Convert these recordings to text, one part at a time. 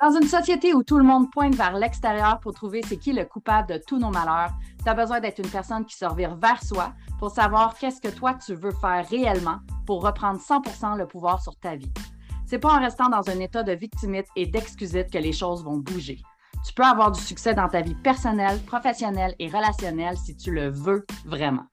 Dans une société où tout le monde pointe vers l'extérieur pour trouver c'est qui le coupable de tous nos malheurs, tu as besoin d'être une personne qui se revire vers soi pour savoir qu'est-ce que toi tu veux faire réellement pour reprendre 100% le pouvoir sur ta vie. C'est pas en restant dans un état de victimite et d'excusite que les choses vont bouger. Tu peux avoir du succès dans ta vie personnelle, professionnelle et relationnelle si tu le veux vraiment.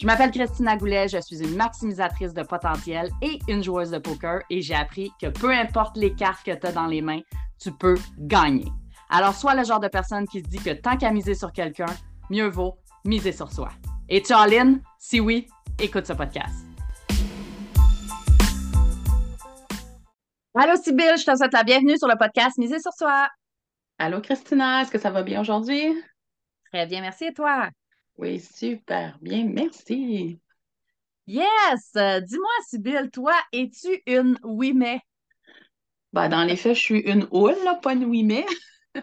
Je m'appelle Christina Goulet, je suis une maximisatrice de potentiel et une joueuse de poker et j'ai appris que peu importe les cartes que tu as dans les mains, tu peux gagner. Alors, sois le genre de personne qui se dit que tant qu'à miser sur quelqu'un, mieux vaut miser sur soi. Et tu en ligne? Si oui, écoute ce podcast. Allô Sybille, je te souhaite la bienvenue sur le podcast Miser sur soi. Allô Christina, est-ce que ça va bien aujourd'hui? Très bien, merci et toi? Oui, super bien, merci. Yes! Euh, dis-moi, Sybille, toi, es-tu une oui mais? Ben, dans les faits, je suis une houle, là, pas une oui mais.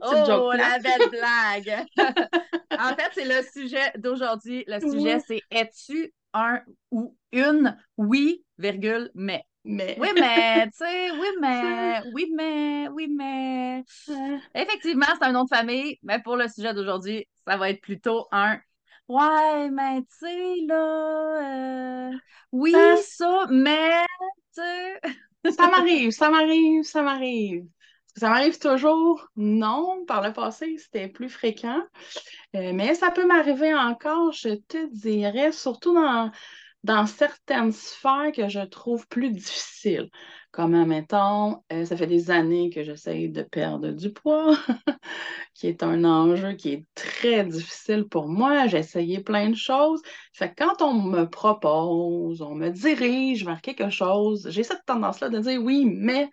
oh, la belle blague! en fait, c'est le sujet d'aujourd'hui. Le sujet, c'est es-tu un ou une oui, virgule, mais. Mais. Oui, mais, tu sais, oui, mais, oui, mais, oui, mais. Effectivement, c'est un nom de famille, mais pour le sujet d'aujourd'hui, ça va être plutôt un Ouais, mais tu sais, là, euh, oui, ça, mais, ça m'arrive, ça m'arrive, ça m'arrive. Ça m'arrive toujours? Non, par le passé, c'était plus fréquent. Euh, mais ça peut m'arriver encore, je te dirais, surtout dans certaines sphères que je trouve plus difficiles. Comme, mettons, euh, ça fait des années que j'essaye de perdre du poids, qui est un enjeu qui est très difficile pour moi. J'ai essayé plein de choses. Fait que quand on me propose, on me dirige vers quelque chose, j'ai cette tendance-là de dire oui, mais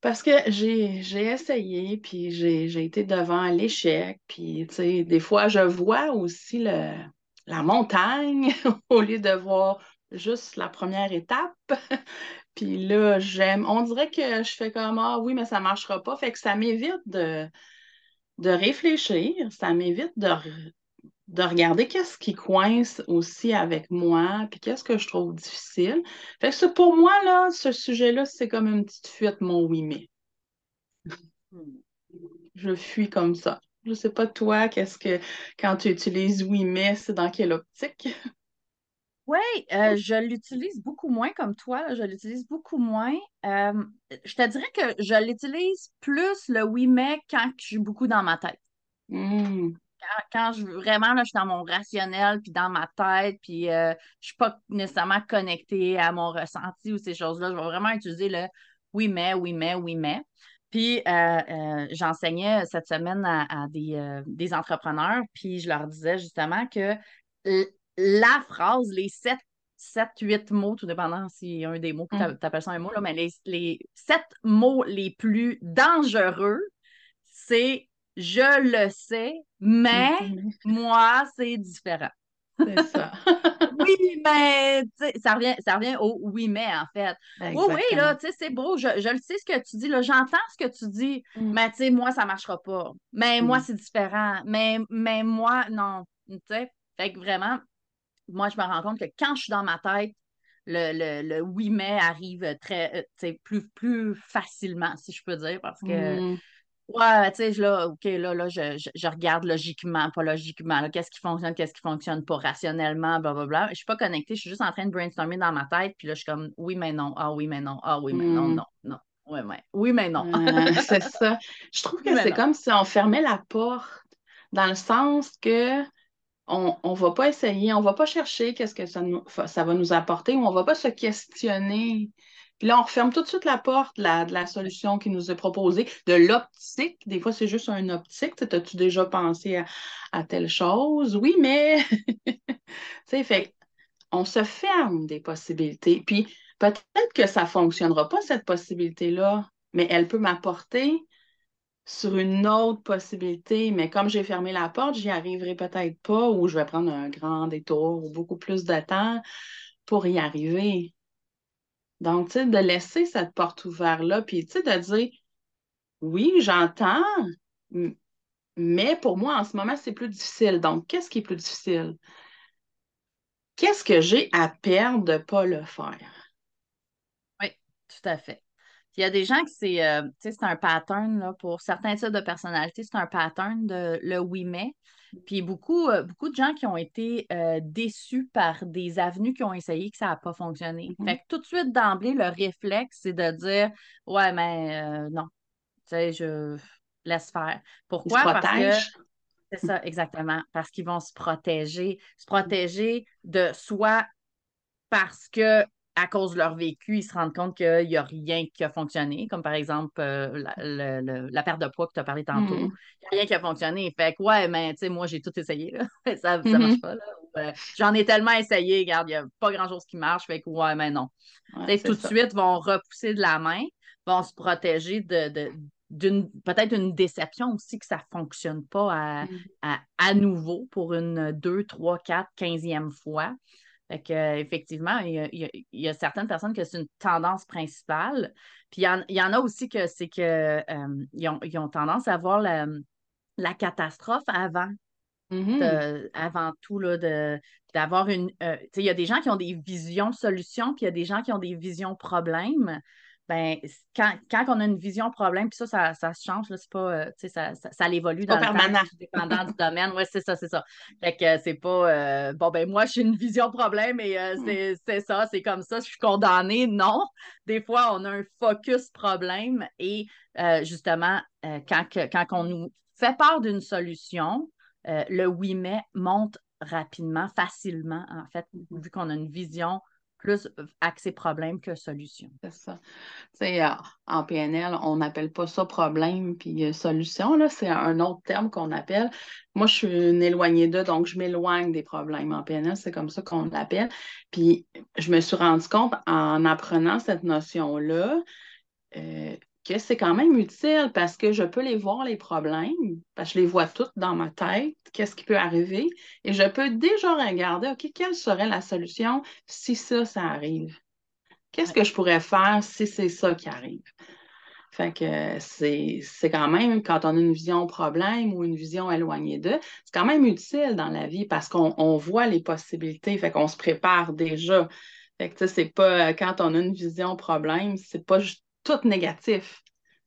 parce que j'ai essayé, puis j'ai été devant l'échec, puis tu sais, des fois, je vois aussi le, la montagne au lieu de voir juste la première étape. Puis là, j'aime. On dirait que je fais comme Ah oui, mais ça ne marchera pas. Fait que ça m'évite de, de réfléchir, ça m'évite de, de regarder qu'est-ce qui coince aussi avec moi, puis qu'est-ce que je trouve difficile. Fait que pour moi, là, ce sujet-là, c'est comme une petite fuite, mon oui, mais. Je fuis comme ça. Je sais pas toi, qu'est-ce que quand tu utilises oui, mais c'est dans quelle optique? Oui, euh, je l'utilise beaucoup moins comme toi, je l'utilise beaucoup moins. Euh, je te dirais que je l'utilise plus le oui, mais quand je suis beaucoup dans ma tête. Mmh. Quand, je vraiment là, je suis dans mon rationnel, puis dans ma tête, puis euh, je suis pas nécessairement connectée à mon ressenti ou ces choses-là. Je vais vraiment utiliser le oui, mais, oui, mais, oui, mais. Puis j'enseignais cette semaine à, des, des, entrepreneurs, puis je leur disais justement que la phrase, les sept, sept, huit mots, tout dépendant s'il y a un des mots que tu mm. appelles ça un mot, là, mais les, les sept mots les plus dangereux, c'est je le sais, mais moi, c'est différent. C'est ça. oui, mais ça revient, ça revient au oui, mais en fait. Oui, oui, là, tu sais, c'est beau, je, le sais ce que tu dis, là, j'entends ce que tu dis, mm. mais tu sais, moi, ça ne marchera pas. Mais moi, mm. c'est différent. Mais, mais moi, non. Tu sais, fait que vraiment, moi, je me rends compte que quand je suis dans ma tête, le, le, oui, mais arrive très, euh, plus, plus facilement, si je peux dire, parce que, mm. ouais, tu sais, là, OK, là, là je, je, regarde logiquement, pas logiquement, qu'est-ce qui fonctionne, qu'est-ce qui fonctionne pas rationnellement, blablabla. Je suis pas connectée, je suis juste en train de brainstormer dans ma tête, puis là, je suis comme, oui, mais non, ah oui, mais non, ah oui, mais non, mm. non, non. Oui, mais, oui, mais non. c'est ça. Je trouve que c'est comme si on fermait la porte, dans le sens que on ne va pas essayer, on ne va pas chercher qu'est-ce que ça, va nous apporter ou on ne va pas se questionner. Puis là, on referme tout de suite la porte de la solution qui nous est proposée, de l'optique. Des fois, c'est juste un optique. As-tu déjà pensé à, telle chose? Oui, mais fait on se ferme des possibilités. Puis peut-être que ça ne fonctionnera pas, cette possibilité-là, mais elle peut m'apporter sur une autre possibilité, mais comme j'ai fermé la porte, j'y arriverai peut-être pas ou je vais prendre un grand détour ou beaucoup plus de temps pour y arriver. Donc, tu sais, de laisser cette porte ouverte-là, puis tu sais, de dire oui, j'entends, mais pour moi, en ce moment, c'est plus difficile. Donc, qu'est-ce qui est plus difficile? Qu'est-ce que j'ai à perdre de ne pas le faire? Oui, tout à fait. Il y a des gens qui c'est euh, c'est un pattern là, pour certains types de personnalités, c'est un pattern de le oui mais. Puis beaucoup, euh, beaucoup de gens qui ont été euh, déçus par des avenues qui ont essayé que ça n'a pas fonctionné. Mhm. Fait que tout de suite d'emblée, le réflexe, c'est de dire Ouais, mais non, tu sais, je laisse faire. Pourquoi? Parce que c'est ça, exactement. Parce qu'ils vont se protéger. Se protéger de soi parce que à cause de leur vécu, ils se rendent compte qu'il n'y a rien qui a fonctionné, comme par exemple euh, la, perte de poids que tu as parlé tantôt. Mm-hmm. Il n'y a rien qui a fonctionné. Fait que, ouais, mais tu sais, moi, j'ai tout essayé. ça ne marche mm-hmm. pas. Euh, j'en ai tellement essayé. Regarde, il n'y a pas grand-chose qui marche. Fait que, ouais, mais non. tout de suite, vont repousser de la main, vont se protéger de, d'une peut-être une déception aussi que ça ne fonctionne pas mm-hmm. à, à, nouveau pour une 2, 3, 4, 15e fois. Fait que, effectivement, il y, a, certaines personnes que c'est une tendance principale. Puis il y, en, a aussi que c'est que euh, ils, ont, tendance à voir la, catastrophe avant. Mm-hmm. avant tout, d'avoir une. Euh, il y a des gens qui ont des visions solutions, puis il y a des gens qui ont des visions problèmes ben, quand, quand, on a une vision problème, puis ça, ça, ça, se change, c'est pas, euh, ça, ça, ça évolue dans le temps, dépendant du domaine. Oui, c'est ça, c'est ça. Fait que c'est pas, euh, bon, ben moi, j'ai une vision problème et euh, mm. c'est ça, c'est comme ça, je suis condamnée. Non, des fois, on a un focus problème et justement, quand, quand on nous fait part d'une solution, le oui mais monte rapidement, facilement, en fait, mm-hmm. vu qu'on a une vision plus accès problème que solution. C'est ça. Tu sais, euh, en PNL, on n'appelle pas ça problème puis euh, solution, c'est un autre terme qu'on appelle. Moi, je suis une éloignée d'eux, donc je m'éloigne des problèmes. En PNL, c'est comme ça qu'on l'appelle. Puis, je me suis rendu compte en apprenant cette notion-là, euh, que c'est quand même utile parce que je peux les voir, les problèmes, parce que je les vois toutes dans ma tête, qu'est-ce qui peut arriver, et je peux déjà regarder, OK, quelle serait la solution si ça, ça arrive? Qu'est-ce que je pourrais faire si c'est ça qui arrive? Fait que c'est quand même, quand on a une vision problème ou une vision éloignée d'eux, c'est quand même utile dans la vie parce qu'on voit les possibilités, fait qu'on se prépare déjà. Fait que, c'est pas, quand on a une vision problème, c'est pas juste tout négatif.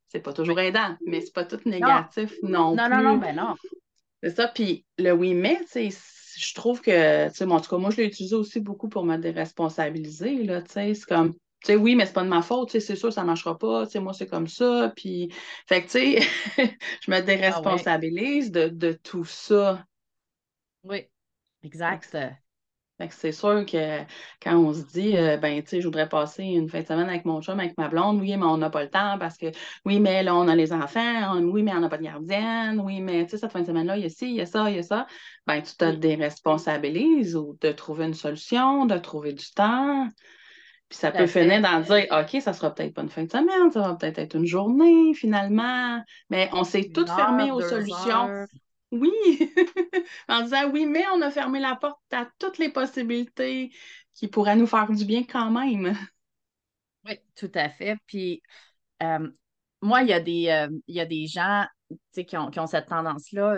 C'est pas toujours aidant, mais c'est pas tout négatif non, non Non, non, ben non. C'est ça. Puis le oui, mais, tu sais, je trouve que, tu sais, en tout cas, moi, je l'ai utilisé aussi beaucoup pour me déresponsabiliser, là, tu sais, c'est comme, tu sais, oui, mais c'est pas de ma faute, tu sais, c'est sûr, ça marchera pas, tu sais, moi, c'est comme ça, puis, fait que, tu sais, je me déresponsabilise de, de, tout ça. Oui, exact c'est sûr que quand on se dit, euh, ben, tu sais, je voudrais passer une fin de semaine avec mon chum, avec ma blonde, oui, mais on n'a pas le temps parce que, oui, mais là, on a les enfants, oui, mais on n'a pas de gardienne, oui, mais, tu sais, cette fin de semaine-là, il y a ci, il y a ça, il y a ça. Ben, tu te déresponsabilises ou de trouver une solution, de trouver du temps. Puis ça peut finir dans dire, OK, ça sera peut-être pas une fin de semaine, ça va peut-être être une journée, finalement. Mais on s'est toutes fermées aux solutions. Oui, en disant oui, mais on a fermé la porte à toutes les possibilités qui pourraient nous faire du bien quand même. Oui, tout à fait. Puis euh, moi, il y, a des, euh, il y a des gens qui ont, qui ont cette tendance-là.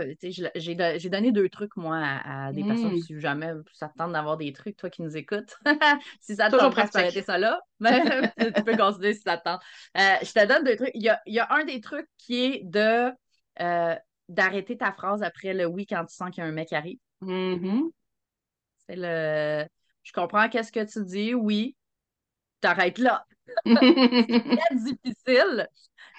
J'ai donné deux trucs, moi, à, des personnes. Mmh. Si jamais ça te tente d'avoir des trucs, toi qui nous écoutes, si ça te tente de ça là, tu peux considérer si ça te tente. Euh, je te donne deux trucs. Il y a, il y a un des trucs qui est de d'arrêter ta phrase après le oui quand tu sens qu'il y a un mec qui arrive. Mm-hmm. C'est le je comprends qu'est-ce que tu dis, oui, t'arrêtes là. c'est très difficile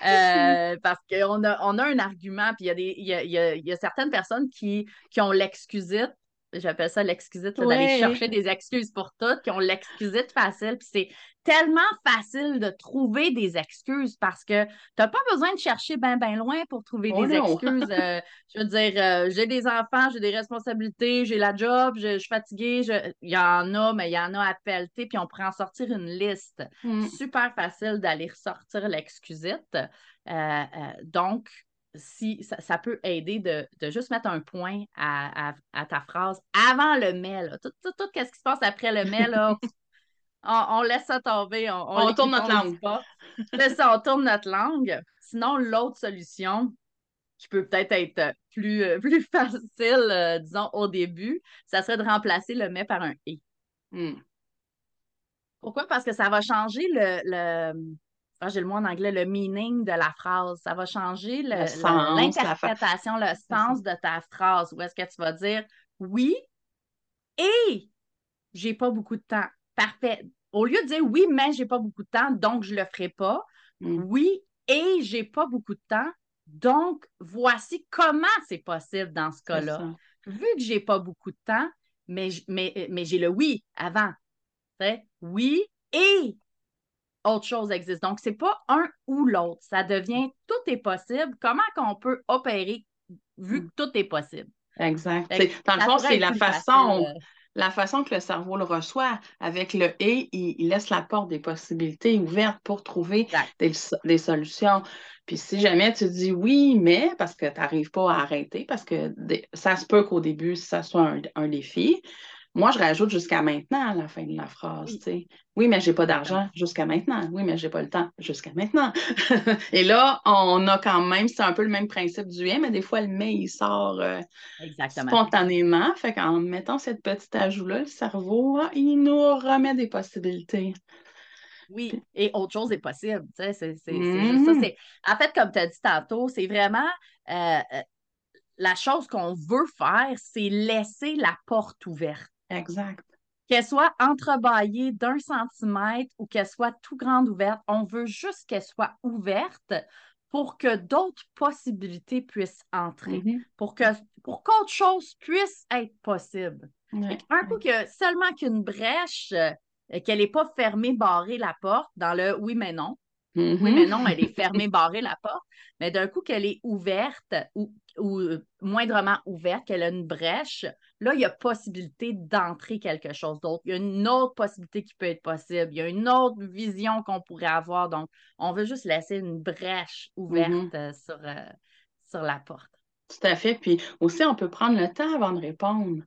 euh, parce qu'on a, on a un argument, puis il y, a y, y, a, certaines personnes qui, qui ont l'excusite j'appelle ça l'excusite, d'aller chercher des excuses pour tout, qui ont l'excusite facile. Puis c'est tellement facile de trouver des excuses parce que tu n'as pas besoin de chercher bien, bien loin pour trouver oh des excuses. Euh, je veux dire, euh, j'ai des enfants, j'ai des responsabilités, j'ai la job, je, suis fatiguée. Il y en a, mais il y en a à pelleter, puis on pourrait en sortir une liste. Mm. Super facile d'aller ressortir l'excusite. Euh, donc, si ça, peut aider de, juste mettre un point à, ta phrase avant le mais. Tout, tout, ce qui se passe après le mais, on, laisse ça tomber. On, tourne notre langue. C'est ça, on tourne notre langue. Sinon, l'autre solution qui peut peut-être être plus, euh, plus facile, euh, disons, au début, ça serait de remplacer le mais par un et. Hmm. Pourquoi? Parce que ça va changer le, ah, j'ai le mot en anglais, le meaning de la phrase. Ça va changer l'interprétation, le, sens de ta phrase. Où est-ce que tu vas dire oui et j'ai pas beaucoup de temps. Parfait. Au lieu de dire oui, mais j'ai pas beaucoup de temps, donc je le ferai pas. Mm. Oui et j'ai pas beaucoup de temps, donc voici comment c'est possible dans ce cas-là. Vu que j'ai pas beaucoup de temps, mais, mais, mais j'ai le oui avant. Oui et autre chose existe. Donc, c'est pas un ou l'autre. Ça devient tout est possible. Comment qu'on peut opérer vu que tout est possible? Exact. Dans le fond, c'est la façon, euh, la façon que le cerveau le reçoit. Avec le et, il, laisse la porte des possibilités ouvertes pour trouver des, solutions. Puis si jamais tu dis oui, mais parce que tu n'arrives pas à arrêter, parce que ça se peut qu'au début, ça soit un défi, moi, je rajoute jusqu'à maintenant à la fin de la phrase. Oui, oui mais j'ai pas d'argent jusqu'à maintenant. Oui, mais j'ai pas le temps jusqu'à maintenant. Et là, on a quand même, c'est un peu le même principe du et, mais des fois, le mais, il sort euh, spontanément. Fait qu'en mettant cette petite ajout-là, le cerveau, ah, il nous remet des possibilités. Oui, et autre chose est possible. C'est juste ça. Mm-hmm. En fait, comme tu as dit tantôt, c'est vraiment euh, euh, la chose qu'on veut faire, c'est laisser la porte ouverte. Exact. Qu'elle soit entrebâillée d'un centimètre ou qu'elle soit tout grande ouverte, on veut juste qu'elle soit ouverte pour que d'autres possibilités puissent entrer, mm-hmm. pour que pour qu'autre chose puisse être possible. Un coup que seulement qu'une brèche, euh, qu'elle n'est pas fermée, barrée la porte dans le oui mais non. Oui, mais mm-hmm. non, elle est fermée, barrée la porte. Mais d'un coup qu'elle est ouverte ou ou euh, moindrement ouverte, qu'elle a une brèche, là, il y a possibilité d'entrer quelque chose d'autre. Il y a une autre possibilité qui peut être possible. Il y a une autre vision qu'on pourrait avoir. Donc, on veut juste laisser une brèche ouverte mm-hmm. euh, sur, euh, sur la porte. Tout à fait. Puis aussi, on peut prendre le temps avant de répondre.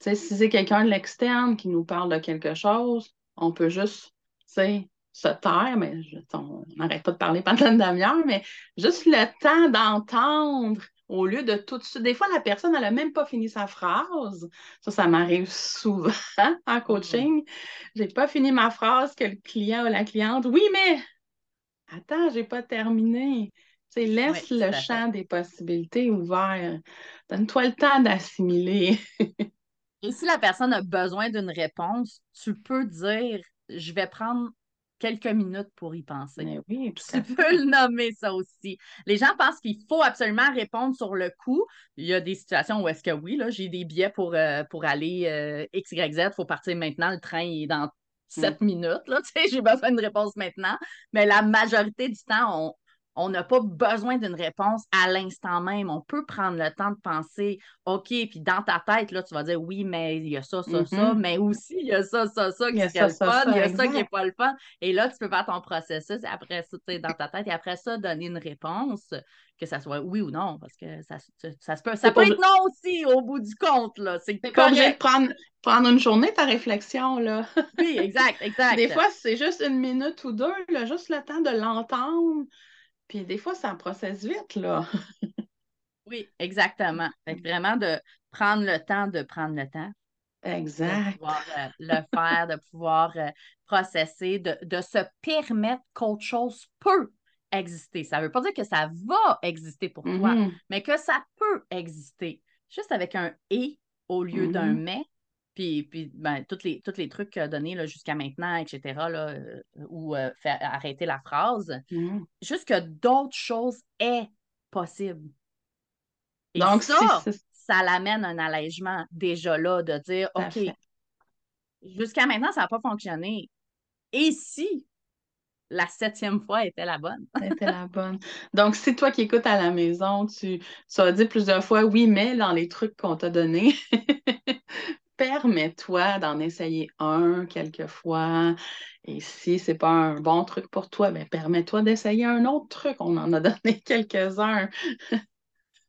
Tu sais, si c'est quelqu'un de l'externe qui nous parle de quelque chose, on peut juste, tu sais, se taire, mais on n'arrête pas de parler pendant une demi-heure, mais juste le temps d'entendre au lieu de tout de suite. Des fois, la personne, elle n'a même pas fini sa phrase. Ça, ça m'arrive souvent en coaching. Je n'ai pas fini ma phrase que le client ou la cliente. Oui, mais attends, je n'ai pas terminé. Tu laisse le champ des possibilités ouvert. Donne-toi le temps d'assimiler. Et si la personne a besoin d'une réponse, tu peux dire je vais prendre quelques minutes pour y penser. oui, tu peux le nommer ça aussi. Les gens pensent qu'il faut absolument répondre sur le coup. Il y a des situations où est-ce que oui, là, j'ai des billets pour, euh, pour aller euh, X, Y, Z, il faut partir maintenant, le train est dans sept mm. minutes, là, j'ai besoin d'une réponse maintenant. Mais la majorité du temps, on, on n'a pas besoin d'une réponse à l'instant même. On peut prendre le temps de penser, OK, puis dans ta tête, là, tu vas dire oui, mais il y a ça, ça, ça, mm-hmm. mais aussi il y a ça, ça, ça qui est le fun, il y a ça qui n'est pas le fun. Et là, tu peux faire ton processus après ça, tu sais, dans ta tête, et après ça, donner une réponse, que ça soit oui ou non, parce que ça, ça, peut, ça peut être non aussi au bout du compte. là. C'est pas obligé de prendre, prendre une journée ta réflexion. là. oui, exact, exact. Des fois, c'est juste une minute ou deux, là, juste le temps de l'entendre puis des fois, ça processe vite, là. oui, exactement. Fait vraiment de prendre le temps de prendre le temps. Exact. De pouvoir euh, le faire, de pouvoir euh, processer, de, se permettre qu'autre chose peut exister. Ça ne veut pas dire que ça va exister pour toi, mm-hmm. mais que ça peut exister. Juste avec un et au lieu d'un mm-hmm. mais, puis, puis ben, tous les, les trucs donnés jusqu'à maintenant, etc., là, euh, ou euh, faire arrêter la phrase, mmh. juste que d'autres choses aient possible. Et Donc, ça, ça l'amène un allègement déjà là de dire OK, jusqu'à maintenant, ça n'a pas fonctionné. Et si la septième fois était la bonne? était la bonne. Donc, si toi qui écoutes à la maison, tu, tu as dit plusieurs fois oui, mais dans les trucs qu'on t'a donnés, permets-toi d'en essayer un quelquefois. Et si ce n'est pas un bon truc pour toi, ben, permets-toi d'essayer un autre truc. On en a donné quelques-uns.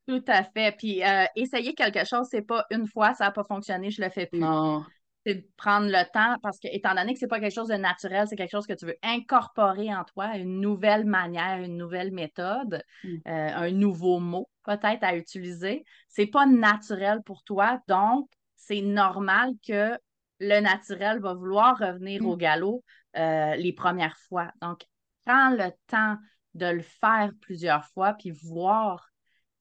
Tout à fait. Puis euh, essayer quelque chose, c'est pas une fois, ça n'a pas fonctionné, je le fais plus. Non. C'est de prendre le temps parce que, étant donné que c'est pas quelque chose de naturel, c'est quelque chose que tu veux incorporer en toi, une nouvelle manière, une nouvelle méthode, mm. euh, un nouveau mot peut-être à utiliser. C'est pas naturel pour toi, donc c'est normal que le naturel va vouloir revenir au mm. galop euh, les premières fois. Donc, prends le temps de le faire plusieurs fois, puis voir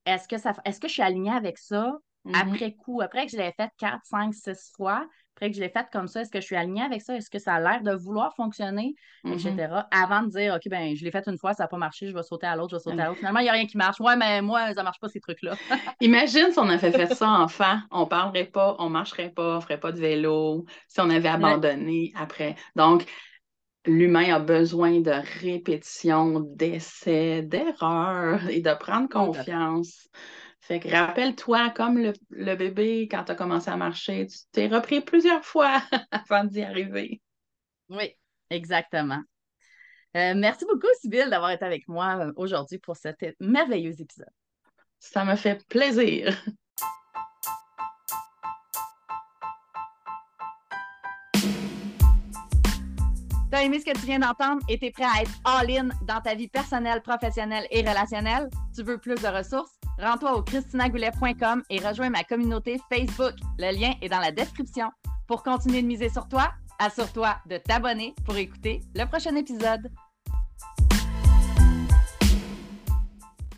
est-ce que ça est-ce que je suis alignée avec ça mm-hmm. après coup, après que je l'ai fait 4, 5, 6 fois, après que je l'ai fait comme ça, est-ce que je suis alignée avec ça? Est-ce que ça a l'air de vouloir fonctionner? Etc. Mm-hmm. Avant de dire, OK, ben, je l'ai fait une fois, ça n'a pas marché, je vais sauter à l'autre, je vais sauter à l'autre. Finalement, il n'y a rien qui marche. Ouais, mais moi, ça ne marche pas, ces trucs-là. Imagine si on avait fait ça enfant. On ne parlerait pas, on ne marcherait pas, on ne ferait pas de vélo, si on avait abandonné après. Donc, l'humain a besoin de répétition, d'essais, d'erreurs et de prendre confiance. Fait que rappelle-toi, comme le, bébé, quand tu as commencé à marcher, tu t'es repris plusieurs fois avant d'y arriver. Oui, exactement. Euh, merci beaucoup, Sybille, d'avoir été avec moi euh, aujourd'hui pour cet merveilleux épisode. Ça me fait plaisir. T'as aimé ce que tu viens d'entendre et t'es prêt à être all-in dans ta vie personnelle, professionnelle et relationnelle? Tu veux plus de ressources? Rends-toi au christinagoulet.com et rejoins ma communauté Facebook. Le lien est dans la description. Pour continuer de miser sur toi, assure-toi de t'abonner pour écouter le prochain épisode.